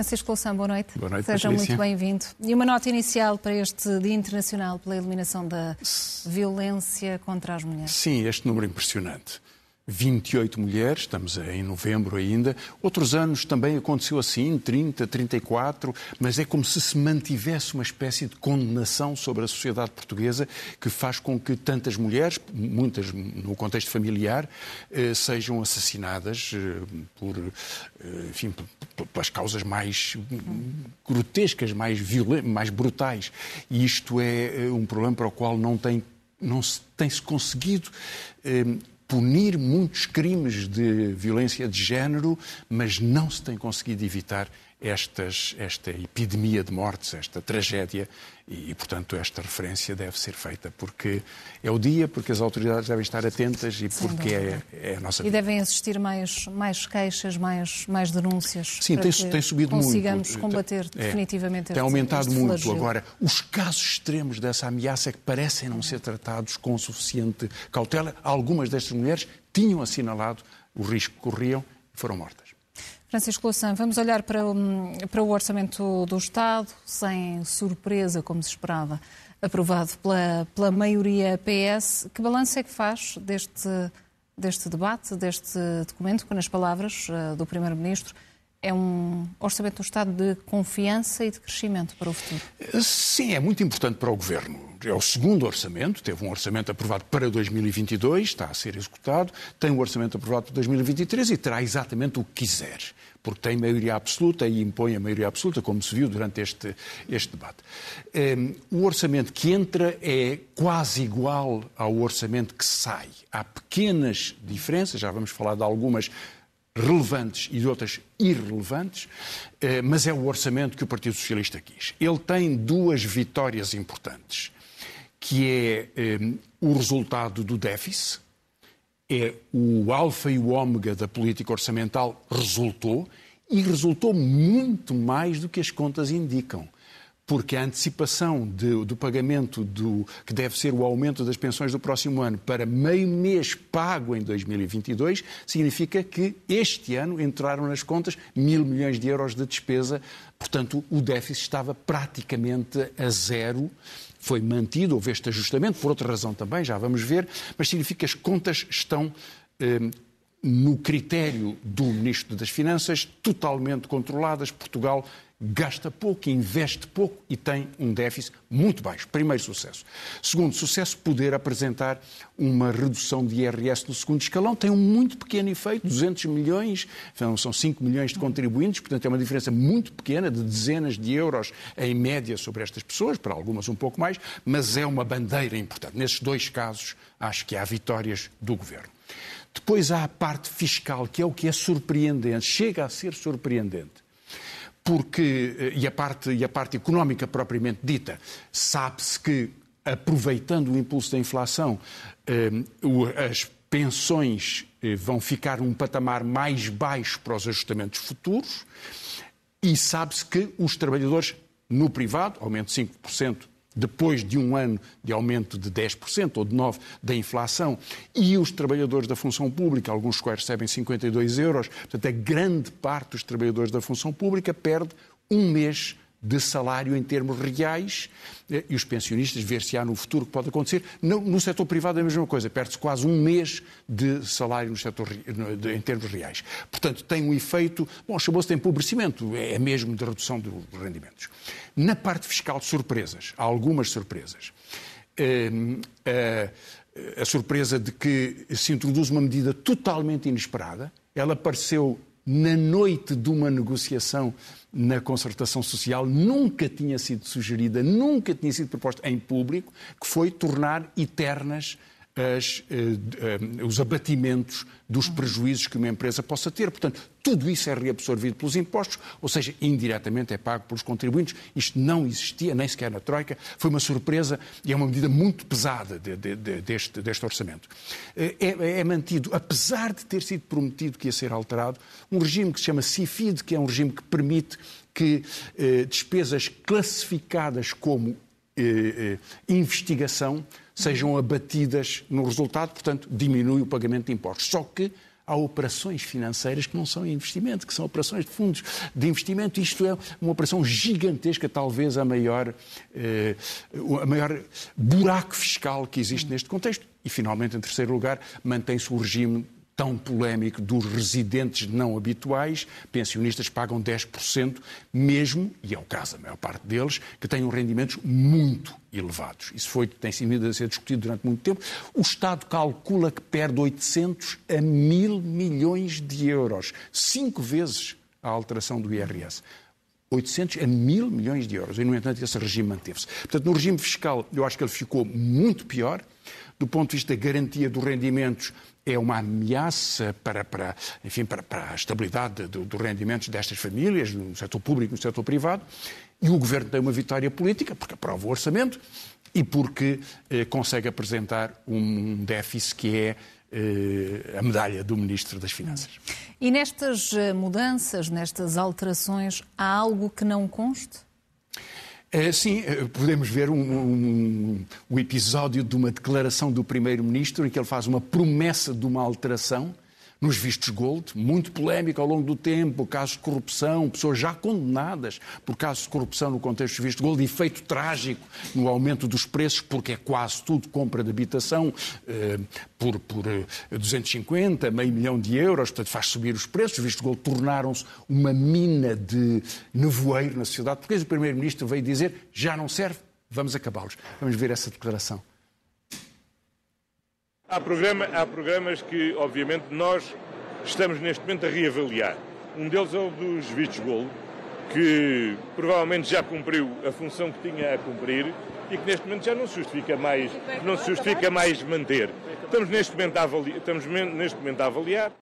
Francisco Louçã, boa noite. Boa noite, Seja Patrícia. muito bem-vindo. E uma nota inicial para este Dia Internacional pela Eliminação da Violência contra as Mulheres. Sim, este número é impressionante. 28 mulheres, estamos em novembro ainda. Outros anos também aconteceu assim, 30, 34, mas é como se se mantivesse uma espécie de condenação sobre a sociedade portuguesa que faz com que tantas mulheres, muitas no contexto familiar, eh, sejam assassinadas eh, por, eh, enfim, pelas causas mais grotescas, mais violentas, mais brutais. E isto é um problema para o qual não tem não se tem-se conseguido eh, punir muitos crimes de violência de género, mas não se tem conseguido evitar estas, esta epidemia de mortes, esta tragédia, e, portanto, esta referência deve ser feita, porque é o dia, porque as autoridades devem estar atentas e Sem porque é, é a nossa E vida. devem existir mais, mais queixas, mais, mais denúncias. Sim, tem, tem subido consigamos muito. combater É, definitivamente Tem este- aumentado este muito. Agora, os casos extremos dessa ameaça é que parecem não ser tratados com suficiente cautela. Algumas destas mulheres tinham assinalado o risco que corriam e foram mortas. Francisco Louçã, vamos olhar para o, para o orçamento do Estado, sem surpresa, como se esperava, aprovado pela, pela maioria PS. Que balanço é que faz deste, deste debate, deste documento, que, nas palavras eh, do Primeiro-Ministro, é um orçamento do Estado de confiança e de crescimento para o futuro? Sim, é muito importante para o Governo. É o segundo orçamento, teve um orçamento aprovado para 2022, está a ser executado, tem um orçamento aprovado para 2023 e terá exatamente o que quiser, porque tem maioria absoluta e impõe a maioria absoluta, como se viu durante este, este debate. Hum, o orçamento que entra é quase igual ao orçamento que sai. Há pequenas diferenças, já vamos falar de algumas relevantes e de outras irrelevantes, eh, mas é o orçamento que o Partido Socialista quis. Ele tem duas vitórias importantes, que é eh, o resultado do déficit, é o alfa e o ômega da política orçamental resultou e resultou muito mais do que as contas indicam. Porque a antecipação de- do pagamento do que deve ser o aumento das pensões do próximo ano para meio mês pago em 2022 significa que este ano entraram nas contas mil milhões de euros de despesa. Portanto, o déficit estava praticamente a zero foi mantido, houve este ajustamento, por outra razão também, já vamos ver, mas significa que as contas estão eh, no critério do Ministro das Finanças, totalmente controladas. Portugal gasta pouco, investe pouco e tem um déficit muito baixo. Primeiro sucesso. Segundo sucesso, poder apresentar uma redução de IRS no segundo escalão. Tem um muito pequeno efeito, 200 milhões, são 5 milhões de contribuintes, portanto é uma diferença muito pequena, de dezenas de euros em média sobre estas pessoas, para algumas um pouco mais, mas é uma bandeira importante. Nesses dois casos, acho que há vitórias do Governo. Depois há a parte fiscal, que é o que é surpreendente, chega a ser surpreendente porque, eh, e a parte, e a parte económica propriamente dita, sabe-se que, aproveitando o impulso da inflação, eh, as pensões eh, vão ficar num patamar mais baixo para os ajustamentos futuros e sabe-se que os trabalhadores no privado, aumento de 5%, depois de um ano de aumento de 10% ou de 9% da inflação, e os trabalhadores da função pública, alguns dos quais recebem 52 euros, portanto, a grande parte dos trabalhadores da função pública perde um mês de salário em termos reais eh, e os pensionistas ver-se-á no futuro que pode acontecer. No, no setor privado é a mesma coisa, perde-se quase um mês de salário no setor, no- de- em termos reais. Portanto, tem um efeito, bom, chamou-se de empobrecimento, é mesmo de redução dos rendimentos. Na parte fiscal, surpresas, há algumas surpresas. Hum, a, a surpresa de que se introduz uma medida totalmente inesperada, ela apareceu na noite de uma negociação na concertação social, nunca tinha sido sugerida, nunca tinha sido proposta em público, que foi tornar eternas as, eh, os abatimentos dos prejuízos que uma empresa possa ter. Portanto, tudo isso é reabsorvido pelos impostos, ou seja, indiretamente é pago pelos contribuintes. Isto não existia, nem sequer na Troika. Foi uma surpresa e é uma medida muito pesada de- de- de- deste, deste orçamento. Eh, É, é mantido, apesar de ter sido prometido que ia ser alterado, um regime que se chama CIFID, que é um regime que permite que eh, despesas classificadas como eh, eh, investigação sejam abatidas no resultado, portanto, diminui o pagamento de impostos. Só que há operações financeiras que não são investimento, que são operações de fundos de investimento. Isto é uma operação gigantesca, talvez a maior, eh, a maior buraco fiscal que existe neste contexto. E, finalmente, em terceiro lugar, mantém-se o regime tão polémico dos residentes não habituais, pensionistas pagam 10%, mesmo, e é o caso da maior parte deles, que têm rendimentos muito elevados. Isso foi, tem sido a ser discutido durante muito tempo. O Estado calcula que perde 800 a mil milhões de euros, cinco vezes a alteração do IRS. 800 a mil milhões de euros. E, no entanto, esse regime manteve-se. Portanto, no regime fiscal, eu acho que ele ficou muito pior. Do ponto de vista da garantia dos rendimentos, é uma ameaça para, para, enfim, para, para a estabilidade dos do rendimentos destas famílias, no setor público e no setor privado. E o Governo tem uma vitória política, porque aprova o orçamento e porque eh, consegue apresentar um déficit que é eh, a medalha do Ministro das Finanças. E nestas eh, mudanças, nestas alterações, há algo que não conste? É, sim, eh, podemos ver um, um, um, episódio de uma declaração do Primeiro-Ministro em que ele faz uma promessa de uma alteração nos vistos gold, muito polémico ao longo do tempo, casos de corrupção, pessoas já condenadas por casos de corrupção no contexto dos vistos gold, efeito trágico no aumento dos preços, porque é quase tudo compra de habitação eh, por, por 250, eh, meio milhão de euros, portanto faz subir os preços. Os vistos gold tornaram-se uma mina de nevoeiro na sociedade, porque o Primeiro-Ministro veio dizer já não serve, vamos acabá-los. Vamos ver essa declaração. Há, programa, há programas que, obviamente, nós estamos neste momento a reavaliar. Um deles é o dos vistos Gold, que provavelmente já cumpriu a função que tinha a cumprir e que neste momento já não se justifica mais, não se justifica mais manter. Estamos neste momento a avaliar, estamos neste momento a avaliar.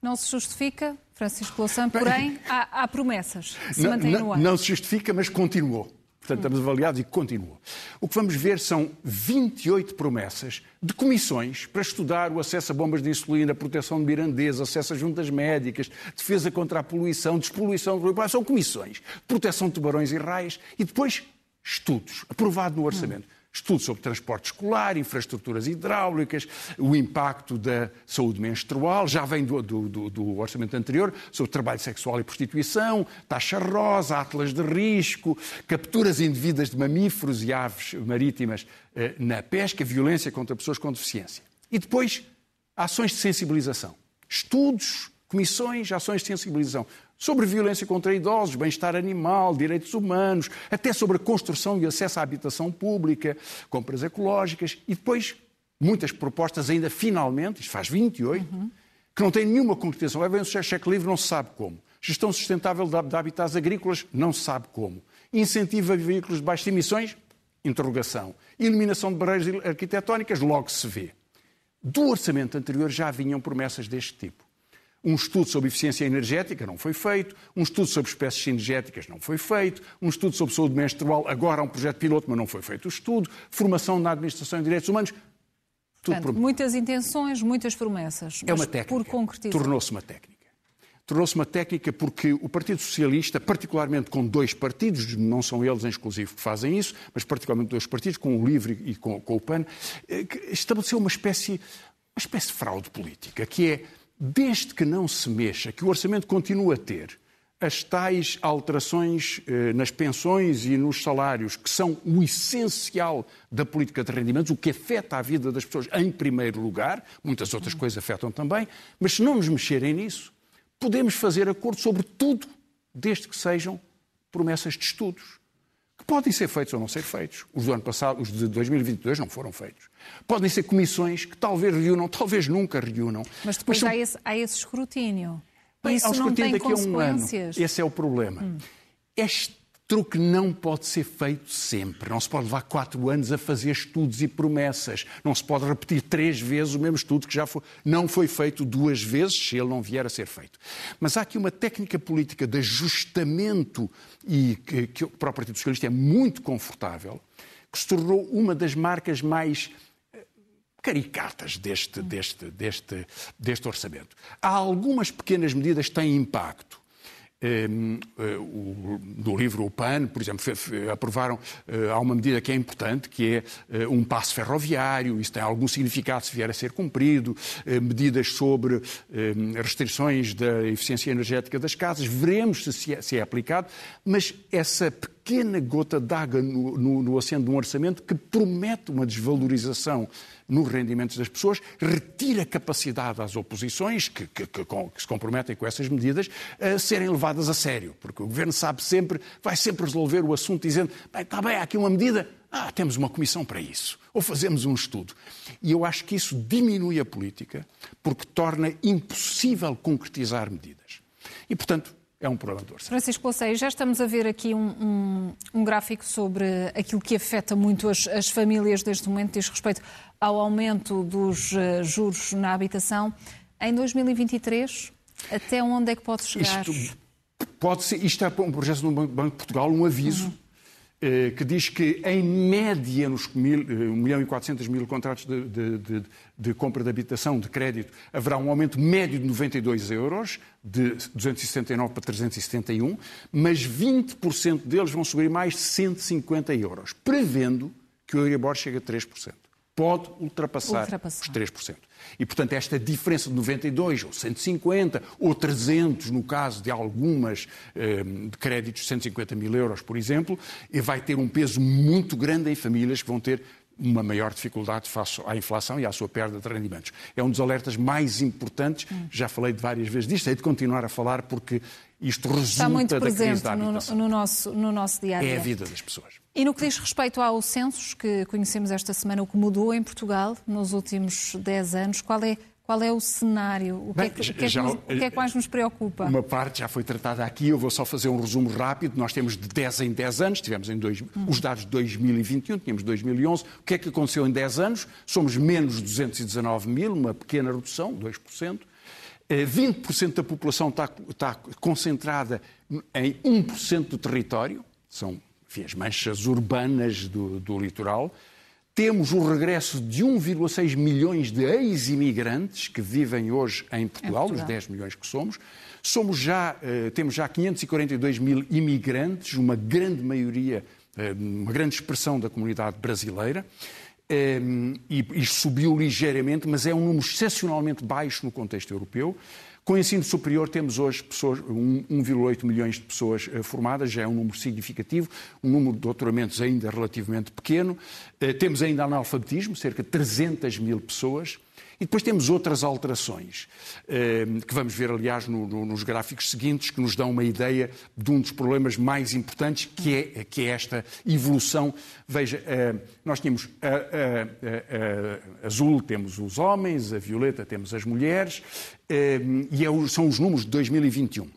Não se justifica, Francisco Louçã, porém há, há promessas que se mantêm no ar. Não se justifica, mas continuou. Portanto, estamos avaliados e continua. O que vamos ver são 28 promessas de comissões para estudar o acesso a bombas de insulina, proteção de mirandês, acesso a juntas médicas, defesa contra a poluição, despoluição, são comissões, proteção de tubarões e raios e depois estudos, aprovado no orçamento estudo sobre transporte escolar, infraestruturas hidráulicas, o impacto da saúde menstrual, já vem do, do, do, orçamento anterior, sobre trabalho sexual e prostituição, taxa rosa, atlas de risco, capturas indevidas de mamíferos e aves marítimas eh, na pesca, violência contra pessoas com deficiência. E depois, ações de sensibilização. Estudos, comissões, ações de sensibilização sobre violência contra idosos, bem-estar animal, direitos humanos, até sobre a construção e acesso à habitação pública, compras ecológicas e depois muitas propostas ainda finalmente, isto faz 28, uhum. que não têm nenhuma concretização. Levem o cheque livre, não se sabe como. Gestão sustentável de habitats agrícolas, não se sabe como. Incentivo a veículos de baixas emissões, interrogação. Eliminação de barreiras arquitetónicas, logo se vê. Do orçamento anterior já vinham promessas deste tipo. Um estudo sobre eficiência energética não foi feito, um estudo sobre espécies energéticas não foi feito, um estudo sobre saúde menstrual, agora há um projeto piloto, mas não foi feito o estudo, formação na administração de direitos humanos. Tudo Portanto, muitas intenções, muitas promessas. É uma técnica. Tornou-se uma técnica. Tornou-se uma técnica porque o Partido Socialista, particularmente com dois partidos, não são eles em exclusivo que fazem isso, mas particularmente dois partidos, com o LIVRE e com, com o PAN, eh, estabeleceu uma espécie, uma espécie de fraude política, que é desde que não se mexa, que o orçamento continue a ter as tais alterações eh, nas pensões e nos salários, que são o essencial da política de rendimentos, o que afeta a vida das pessoas em primeiro lugar, muitas outras coisas afetam também, mas se não nos mexerem nisso, podemos fazer acordo sobre tudo, desde que sejam promessas de estudos podem ser feitos ou não ser feitos. Os do ano passado, os de 2022 não foram feitos. Podem ser comissões que talvez reúnam, talvez nunca reúnam. Mas depois Mas são... há, esse, há esse escrutínio. Bem, Isso não tem consequências. Um Esse é o problema. Hum. Truque não pode ser feito sempre. Não se pode levar quatro anos a fazer estudos e promessas. Não se pode repetir três vezes o mesmo estudo que já foi, não foi feito duas vezes se ele não vier a ser feito. Mas há aqui uma técnica política de ajustamento e que, que para o Partido Socialista é muito confortável, que se tornou uma das marcas mais eh, caricatas deste, deste, deste, deste orçamento. Há algumas pequenas medidas que têm impacto do livro O PAN, por exemplo, aprovaram, eh, há uma medida que é importante, que é eh, um passo ferroviário, isso tem algum significado se vier a ser cumprido, medidas sobre ehm, restrições da eficiência energética das casas, veremos se é, se é aplicado, mas essa pequena gota d'água no, no, no de um orçamento que promete uma desvalorização nos rendimentos das pessoas, retira capacidade às oposições, que, que, que, que, se comprometem com essas medidas, a serem levadas a sério. Porque o Governo sabe sempre, vai sempre resolver o assunto dizendo, bem, está bem, há aqui uma medida, ah, temos uma comissão para isso. Ou fazemos um estudo. E eu acho que isso diminui a política, porque torna impossível concretizar medidas. E, portanto, é um problema de orçamento. Francisco Laceio, já estamos a ver aqui um, um, um, gráfico sobre aquilo que afeta muito as, as famílias neste momento, diz respeito ao aumento dos uh, juros na habitação. Em 2023, até onde é que pode chegar? Isto, pode ser, isto é um projeto do Banco de Portugal, um aviso. Uhum eh, que diz que, em média, nos 1 eh, milhão e 400 mil contratos de, de, de, de, compra de habitação, de crédito, haverá um aumento médio de 92 euros, de 279 para 371, mas 20% deles vão subir mais 150 euros, prevendo que o Euribor chegue a 3% pode ultrapassar, ultrapassar, os 3%. E, portanto, esta diferença de 92 ou 150 ou 300, no caso de algumas eh, de créditos de 150 mil euros, por exemplo, vai ter um peso muito grande em famílias que vão ter uma maior dificuldade face à inflação e à sua perda de rendimentos. É um dos alertas mais importantes, já falei de várias vezes disto, hei de continuar a falar porque isto resulta Está muito presente no, no, nosso, no nosso dia a dia. É a vida das pessoas. E no que diz respeito ao censos que conhecemos esta semana, o que mudou em Portugal nos últimos 10 anos, qual é, qual é o cenário? O que, Bem, é, que, já, que, é que, nos, o que é que mais nos preocupa? Uma parte já foi tratada aqui, eu vou só fazer um resumo rápido. Nós temos de 10 em 10 anos, tivemos em dois, hum. os dados de 2021, tínhamos 2011. O que é que aconteceu em 10 anos? Somos menos 219 mil, uma pequena redução, 2%. 20% da população está, está concentrada em 1% do território, são enfim, as manchas urbanas do, do litoral. Temos o regresso de 1,6 milhões de ex-imigrantes que vivem hoje em Portugal, os 10 milhões que somos. Somos já, eh, temos já 542 mil imigrantes, uma grande maioria, eh, uma grande expressão da comunidade brasileira. Eh, e, e subiu ligeiramente, mas é um número excepcionalmente baixo no contexto europeu. Com ensino superior temos hoje 1,8 milhões de pessoas eh, formadas, já é um número significativo, um número de doutoramentos ainda relativamente pequeno. Eh, temos ainda analfabetismo, cerca de 300 mil pessoas. E depois temos outras alterações, eh, que vamos ver, aliás, nos gráficos seguintes, que nos dão uma ideia de um dos problemas mais importantes, que é, que é esta evolução. Veja, eh, nós tínhamos a, a, a, azul, temos os homens, a violeta, temos as mulheres, eh, e é são os números de 2021.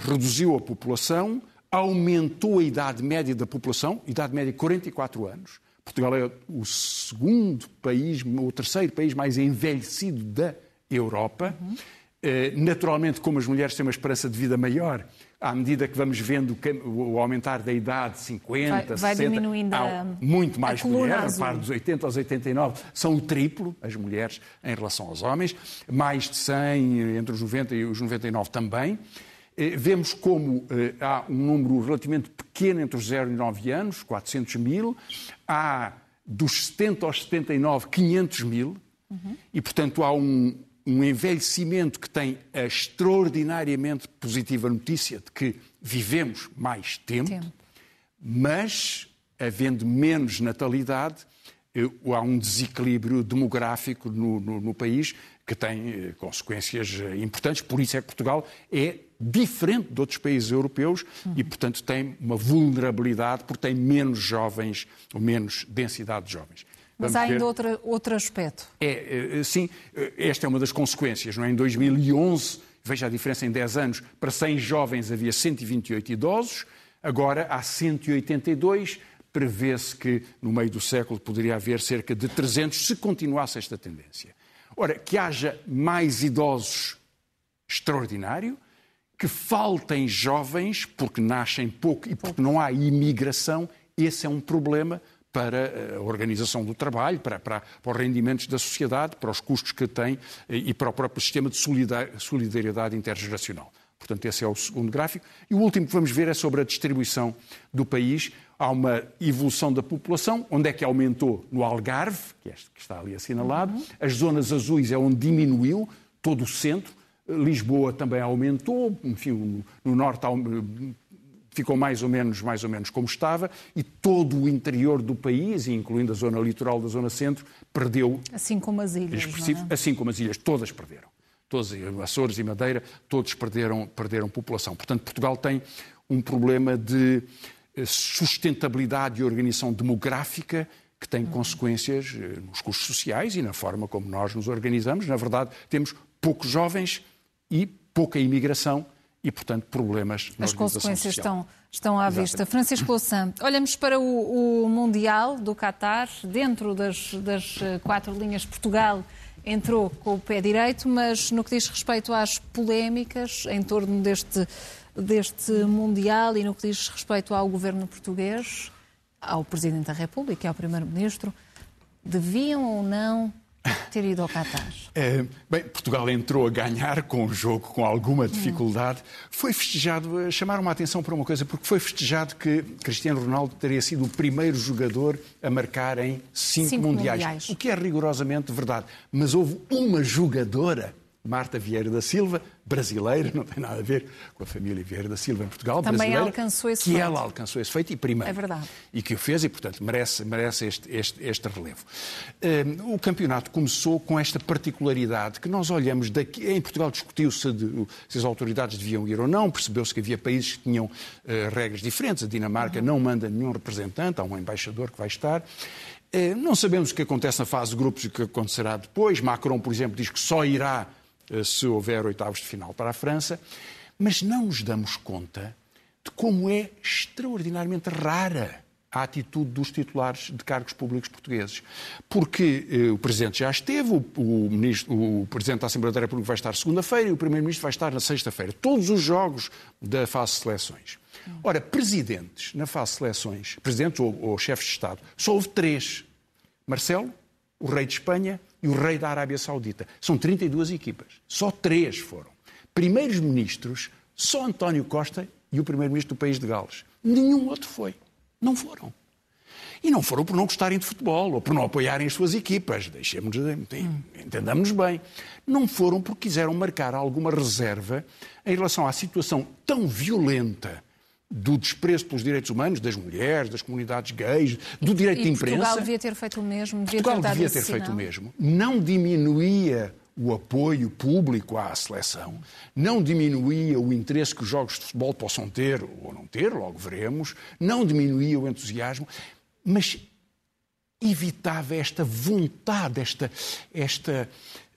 Reduziu a população, aumentou a idade média da população, idade média 44 anos, Portugal é o segundo país, o terceiro país mais envelhecido da Europa. Uhum. Naturalmente, como as mulheres têm uma esperança de vida maior, à medida que vamos vendo o aumentar da idade, 50, vai, vai 60, diminuindo há muito mais mulheres, repare, dos 80 aos 89, são o triplo as mulheres em relação aos homens, mais de 100 entre os 90 e os 99 também. Eh, vemos como eh, há um número relativamente pequeno entre os 0 e 9 anos, 400 mil. Há dos 70 aos 79, 500 mil. Uhum. E, portanto, há um, um envelhecimento que tem a extraordinariamente positiva notícia de que vivemos mais tempo, tempo. mas, havendo menos natalidade, eh, há um desequilíbrio demográfico no, no, no país que tem consequências importantes. Por isso é que Portugal é diferente de outros países europeus uhum. e, portanto, tem uma vulnerabilidade porque tem menos jovens, ou menos densidade de jovens. Mas há ainda outro, outro aspecto. É, sim, esta é uma das consequências. Não é? Em 2011, veja a diferença em 10 anos, para 100 jovens havia 128 idosos, agora há 182. Prevê-se que no meio do século poderia haver cerca de 300 se continuasse esta tendência. Ora, que haja mais idosos, extraordinário, que faltem jovens, porque nascem pouco e porque não há imigração, esse é um problema para eh, a organização do trabalho, para, para, para, os rendimentos da sociedade, para os custos que tem eh, e para o próprio sistema de solidariedade intergeracional. Portanto, esse é o segundo gráfico. E o último que vamos ver é sobre a distribuição do país. Há uma evolução da população. Onde é que aumentou? No Algarve, que, é este que está ali assinalado. Uhum. As zonas azuis é onde diminuiu, todo o centro. Lisboa também aumentou, enfim, no norte ficou mais ou menos, mais ou menos como estava, e todo o interior do país, incluindo a zona litoral da zona centro, perdeu. Assim como as ilhas. É? Assim como as ilhas, todas perderam. Todos, Açores e Madeira, todos perderam, perderam população. Portanto, Portugal tem um problema de sustentabilidade e organização demográfica que tem consequências eh, nos custos sociais e na forma como nós nos organizamos. Na verdade, temos poucos jovens e pouca imigração e, portanto, problemas na As consequências estão, estão à Exatamente. vista. Francisco Louçã, olhamos para o, o, Mundial do Qatar, dentro das, das eh, quatro linhas, Portugal entrou com o pé direito, mas no que diz respeito às polémicas em torno deste, deste Mundial e no que diz respeito ao governo português, ao Presidente da República e ao Primeiro-Ministro, deviam ou não ter ido ao Qatar? É, bem, Portugal entrou a ganhar com o jogo com alguma dificuldade. Foi festejado, eh, chamaram a atenção para uma coisa, porque foi festejado que Cristiano Ronaldo teria sido o primeiro jogador a marcar em cinco, cinco mundiais, mundiais, o que é rigorosamente verdade. Mas houve uma jogadora Marta Vieira da Silva, brasileira, não tem nada a ver com a família Vieira da Silva em Portugal, Também brasileira, alcançou esse que feito. ela alcançou esse feito e primeiro. É verdade. E que o fez e, portanto, merece, merece este, este, este relevo. Um, o campeonato começou com esta particularidade que nós olhamos daqui. Em Portugal discutiu-se se as autoridades deviam ir ou não, percebeu-se que havia países que tinham uh, regras diferentes. A Dinamarca uhum. não manda nenhum representante, há um embaixador que vai estar. Uh, não sabemos o que acontece na fase de grupos e o que acontecerá depois. Macron, por exemplo, diz que só irá eh, se houver oitavos de final para a França, mas não nos damos conta de como é extraordinariamente rara a atitude dos titulares de cargos públicos portugueses. Porque eh, o Presidente já esteve, o, o, ministro, o, Presidente da Assembleia da República vai estar segunda-feira e o Primeiro-Ministro vai estar na sexta-feira. Todos os jogos da fase de seleções. Ora, presidentes na fase de seleções, presidentes ou, ou chefes de Estado, só houve três. Marcelo, o rei de Espanha e o rei da Arábia Saudita. São 32 equipas. Só três foram. Primeiros ministros, só António Costa e o primeiro-ministro do país de Gales. Nenhum outro foi. Não foram. E não foram por não gostarem de futebol ou por não apoiarem as suas equipas. Deixemos, entendamos bem. Não foram porque quiseram marcar alguma reserva em relação à situação tão violenta do desprezo pelos direitos humanos das mulheres, das comunidades gays, do direito e de imprensa. Portugal devia ter feito o mesmo. Devia Portugal ter devia ter feito o mesmo. Não diminuía o apoio público à seleção, não diminuía o interesse que os jogos de futebol possam ter ou não ter, logo veremos, não diminuía o entusiasmo, mas evitava esta vontade, esta, esta,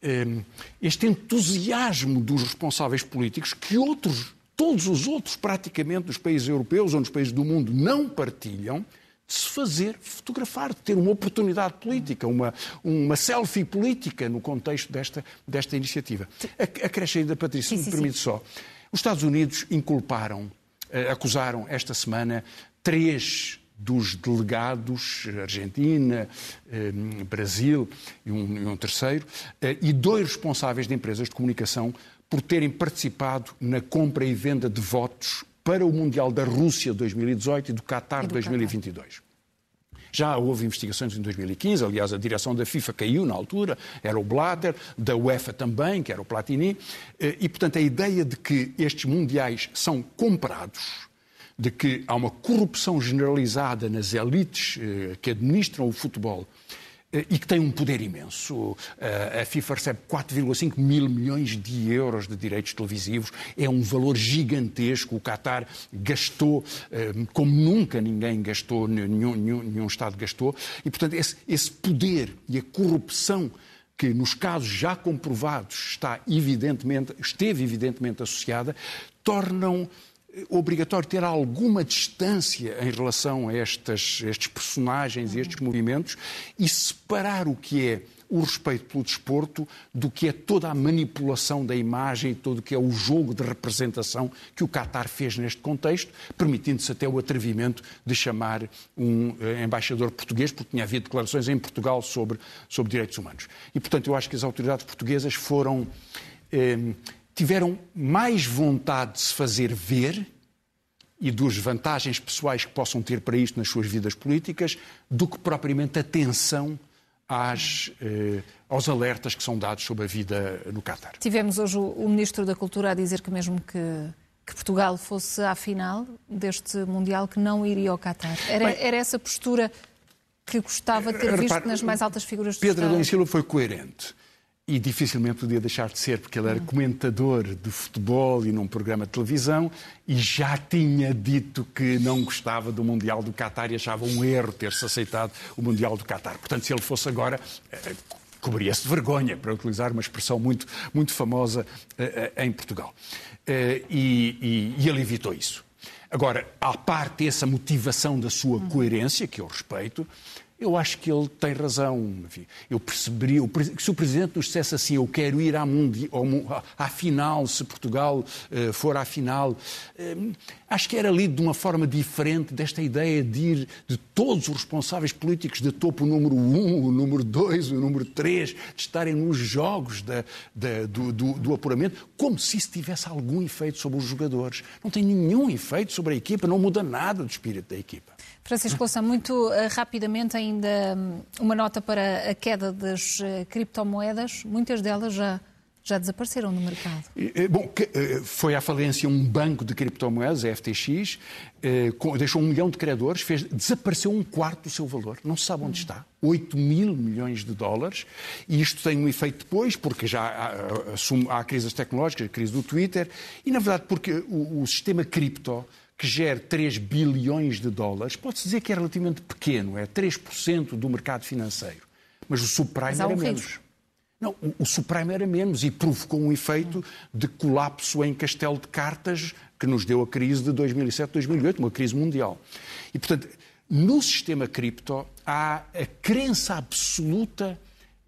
um, este entusiasmo dos responsáveis políticos que outros todos os outros, praticamente, dos países europeus ou nos países do mundo não partilham, de se fazer fotografar, de ter uma oportunidade política, uma, uma selfie política no contexto desta, desta iniciativa. Acresce ainda, Patrícia, se me permite sim. só. Os Estados Unidos inculparam, eh, acusaram esta semana três dos delegados, Argentina, eh, Brasil e um, e um terceiro, eh, e dois responsáveis de empresas de comunicação por terem participado na compra e venda de votos para o Mundial da Rússia 2018 e do Qatar 2022. Já houve investigações em 2015, aliás, a direção da FIFA caiu na altura, era o Blatter, da UEFA também, que era o Platini, eh, e, portanto, a ideia de que estes mundiais são comprados, de que há uma corrupção generalizada nas elites eh, que administram o futebol e que tem um poder imenso. Eh, a FIFA recebe 4,5 mil milhões de euros de direitos televisivos, é um valor gigantesco. O Qatar gastou eh, como nunca ninguém gastou, nenhum, nenhum, nenhum Estado gastou, e portanto esse, esse poder e a corrupção que nos casos já comprovados está evidentemente, esteve evidentemente associada, tornam obrigatório ter alguma distância em relação a estas, estes personagens e estes movimentos e separar o que é o respeito pelo desporto do que é toda a manipulação da imagem todo o que é o jogo de representação que o Qatar fez neste contexto, permitindo-se até o atrevimento de chamar um eh, embaixador português, porque tinha havido declarações em Portugal sobre, sobre direitos humanos. E, portanto, eu acho que as autoridades portuguesas foram. Eh, tiveram mais vontade de se fazer ver e dos vantagens pessoais que possam ter para isto nas suas vidas políticas do que propriamente atenção às, eh, aos alertas que são dados sobre a vida no Qatar. Tivemos hoje o, o Ministro da Cultura a dizer que mesmo que, que, Portugal fosse à final deste Mundial, que não iria ao Qatar. Era, Bem, era essa postura que gostava de ter visto repare, nas mais altas figuras do Pedro Estado? Adão Silva foi coerente e dificilmente podia deixar de ser, porque ele era comentador de futebol e num programa de televisão e já tinha dito que não gostava do Mundial do Qatar e achava um erro ter-se aceitado o Mundial do Qatar. Portanto, se ele fosse agora, eh, cobria-se de vergonha, para utilizar uma expressão muito, muito famosa eh, eh, em Portugal. E, e, e ele evitou isso. Agora, à parte essa motivação da sua coerência, que eu respeito, eu acho que ele tem razão. Enfim, eu perceberia, se o Presidente nos dissesse assim, eu quero ir à, mundi, à final, se Portugal uh, for à final, uh, acho que era lido de uma forma diferente desta ideia de ir de todos os responsáveis políticos de topo número um, o número dois, o número três, de estarem nos jogos da, da, do, do, do apuramento, como se isso tivesse algum efeito sobre os jogadores. Não tem nenhum efeito sobre a equipa, não muda nada do espírito da equipa. Francisco Louçã, muito uh, rapidamente ainda um, uma nota para a queda das uh, criptomoedas. Muitas delas já, já desapareceram no mercado. Bom, foi à falência um banco de criptomoedas, a FTX, deixou um milhão de credores, fez, desapareceu um quarto do seu valor. Não se sabe onde está. 8 mil milhões de dólares. E isto tem um efeito depois, porque já há, há crises tecnológicas, a crise do Twitter, e na verdade porque o, o sistema cripto que gera 3 bilhões de dólares, pode-se dizer que é relativamente pequeno, é 3% do mercado financeiro. Mas o subprime era menos. Não, o, subprime era menos e provocou um efeito de colapso em castelo de cartas que nos deu a crise de 2007-2008, uma crise mundial. E, portanto, no sistema cripto há a crença absoluta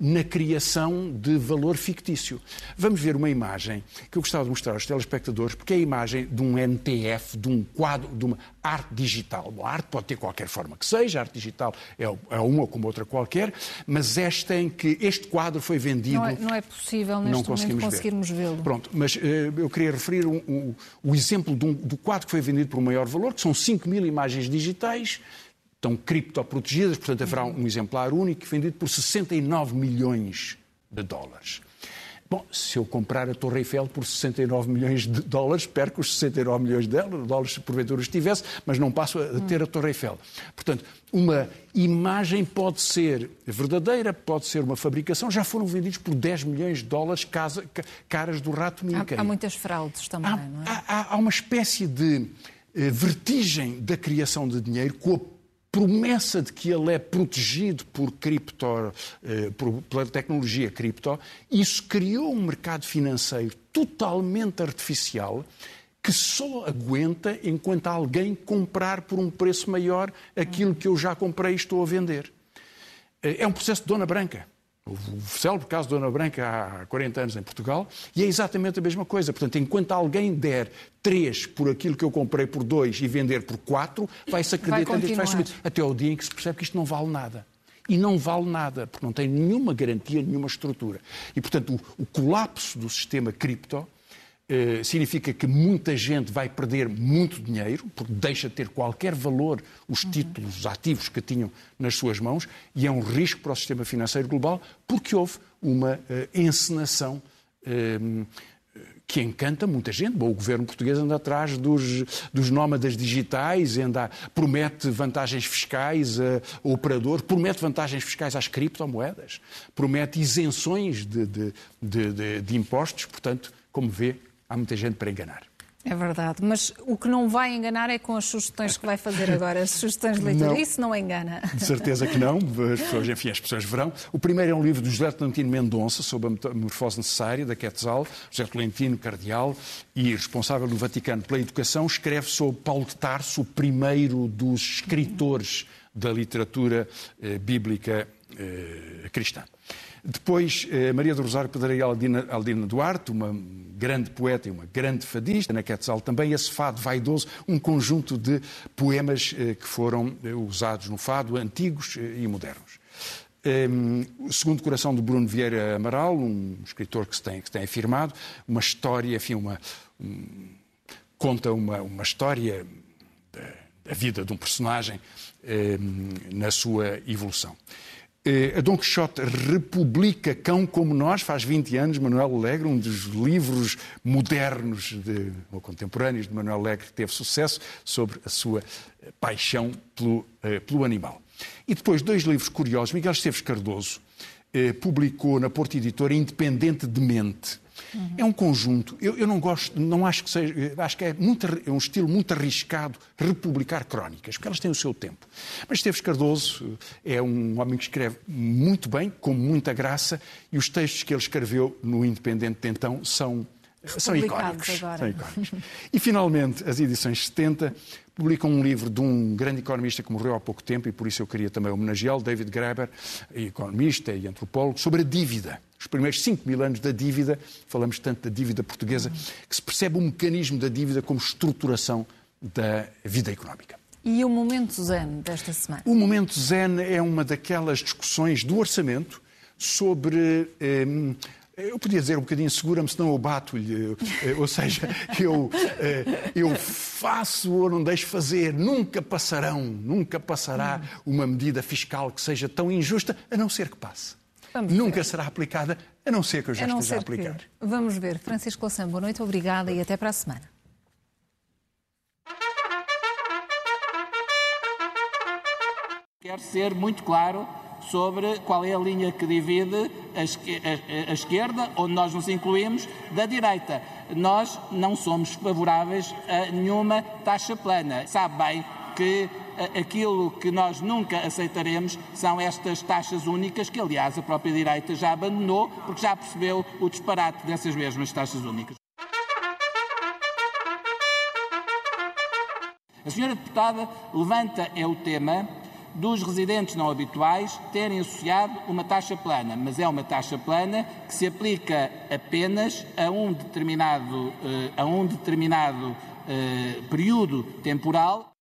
na criação de valor fictício. Vamos ver uma imagem que eu gostava de mostrar aos telespectadores, porque é a imagem de um NTF, de um quadro, de uma arte digital. Bom, a arte pode ter qualquer forma que seja, a arte digital é, é uma como outra qualquer, mas esta em que este quadro foi vendido. Não é, não é possível neste não conseguimos conseguirmos vê-lo. Pronto, mas uh, eu queria referir um, um, o exemplo um, do quadro que foi vendido por um maior valor, que são 5 mil imagens digitais estão criptoprotegidas, portanto haverá um exemplar único vendido por 69 milhões de dólares. Bom, se eu comprar a Torre Eiffel por 69 milhões de dólares, perco os 69 milhões de dólares se porventura estivesse, mas não passo a ter a Torre Eiffel. Portanto, uma imagem pode ser verdadeira, pode ser uma fabricação. Já foram vendidos por 10 milhões de dólares casa, caras do rato Mickey. Há, há muitas fraudes também, há, não é? Há, há uma espécie de eh, vertigem da criação de dinheiro com a promessa de que ele é protegido por cripto, eh, pela tecnologia cripto, isso criou um mercado financeiro totalmente artificial que só aguenta enquanto alguém comprar por um preço maior aquilo que eu já comprei e estou a vender. Eh, é um processo de dona branca. O célebre caso de Dona Branca há 40 anos em Portugal, e é exatamente a mesma coisa. Portanto, enquanto alguém der 3 por aquilo que eu comprei por 2 e vender por 4, vai-se acreditar que vai subir. Até ao dia em que se percebe que isto não vale nada. E não vale nada, porque não tem nenhuma garantia, nenhuma estrutura. E, portanto, o, o colapso do sistema cripto eh, significa que muita gente vai perder muito dinheiro, porque deixa de ter qualquer valor os uhum. títulos ativos que tinham nas suas mãos, e é um risco para o sistema financeiro global, porque houve uma uh, encenação uh, que encanta muita gente. Bom, o governo português anda atrás dos, dos nómadas digitais, anda, promete vantagens fiscais ao operador, promete vantagens fiscais às criptomoedas, promete isenções de, de, de, de impostos, portanto, como vê, há muita gente para enganar. É verdade, mas o que não vai enganar é com as sugestões que vai fazer agora, as sugestões de leitura. Não, Isso não engana. De certeza que não, as pessoas, enfim, as pessoas verão. O primeiro é um livro do José Tolentino Mendonça, sobre a metamorfose necessária, da Quetzal. José Tolentino, cardeal e responsável do Vaticano pela educação, escreve sobre Paulo de Tarso, o primeiro dos escritores da literatura eh, bíblica eh, cristã. Depois, eh, Maria do Rosário Pedreira Aldina, Aldina Duarte, uma grande poeta e uma grande fadista, na Quetzal também, esse fado vaidoso, um conjunto de poemas eh, que foram eh, usados no fado, antigos e modernos. Um, segundo Coração de Bruno Vieira Amaral, um escritor que se tem, que se tem afirmado, uma história, enfim, uma, um, conta uma, uma história da, da, vida de um personagem um, na sua evolução. Uh, a Dom Quixote Republica Cão Como Nós, faz 20 anos, Manuel Alegre, um dos livros modernos de, ou contemporâneos de Manuel Alegre que teve sucesso sobre a sua paixão pelo, uh, pelo animal. E depois, dois livros curiosos. Miguel Esteves Cardoso eh, publicou na Porta Editora Independente de Mente. Uhum. É um conjunto. Eu, eu, não gosto, não acho que seja. Acho que é, muito, é, um estilo muito arriscado republicar crónicas, porque elas têm o seu tempo. Mas Esteves Cardoso eh, é um homem que escreve muito bem, com muita graça, e os textos que ele escreveu no Independente de então são são icónicos, são icónicos. E, finalmente, as edições 70 publicam um livro de um grande economista que morreu há pouco tempo, e por isso eu queria também homenageá-lo, David Graeber, economista e antropólogo, sobre a dívida. Os primeiros 5 mil anos da dívida, falamos tanto da dívida portuguesa, que se percebe o mecanismo da dívida como estruturação da vida económica. E o momento zen desta semana? O momento zen é uma daquelas discussões do orçamento sobre. Eh, eu podia dizer um bocadinho, segura-me, senão eu bato-lhe. Eh, ou seja, eu, eh, eu faço ou não deixo fazer. Nunca passarão, nunca passará uma medida fiscal que seja tão injusta, a não ser que passe. Vamos nunca ver. será aplicada, a não ser que eu já esteja a aplicar. Que... Vamos ver. Francisco Lassam, boa noite, obrigada e até para a semana. Quero ser muito claro sobre qual é a linha que divide a, esquerda, onde nós nos incluímos, da direita. Nós não somos favoráveis a nenhuma taxa plana. Sabe bem que aquilo que nós nunca aceitaremos são estas taxas únicas, que aliás a própria direita já abandonou, porque já percebeu o disparate dessas mesmas taxas únicas. A senhora deputada levanta é o tema dos residentes não habituais terem associado uma taxa plana, mas é uma taxa plana que se aplica apenas a um determinado, eh, a um determinado uh, período temporal.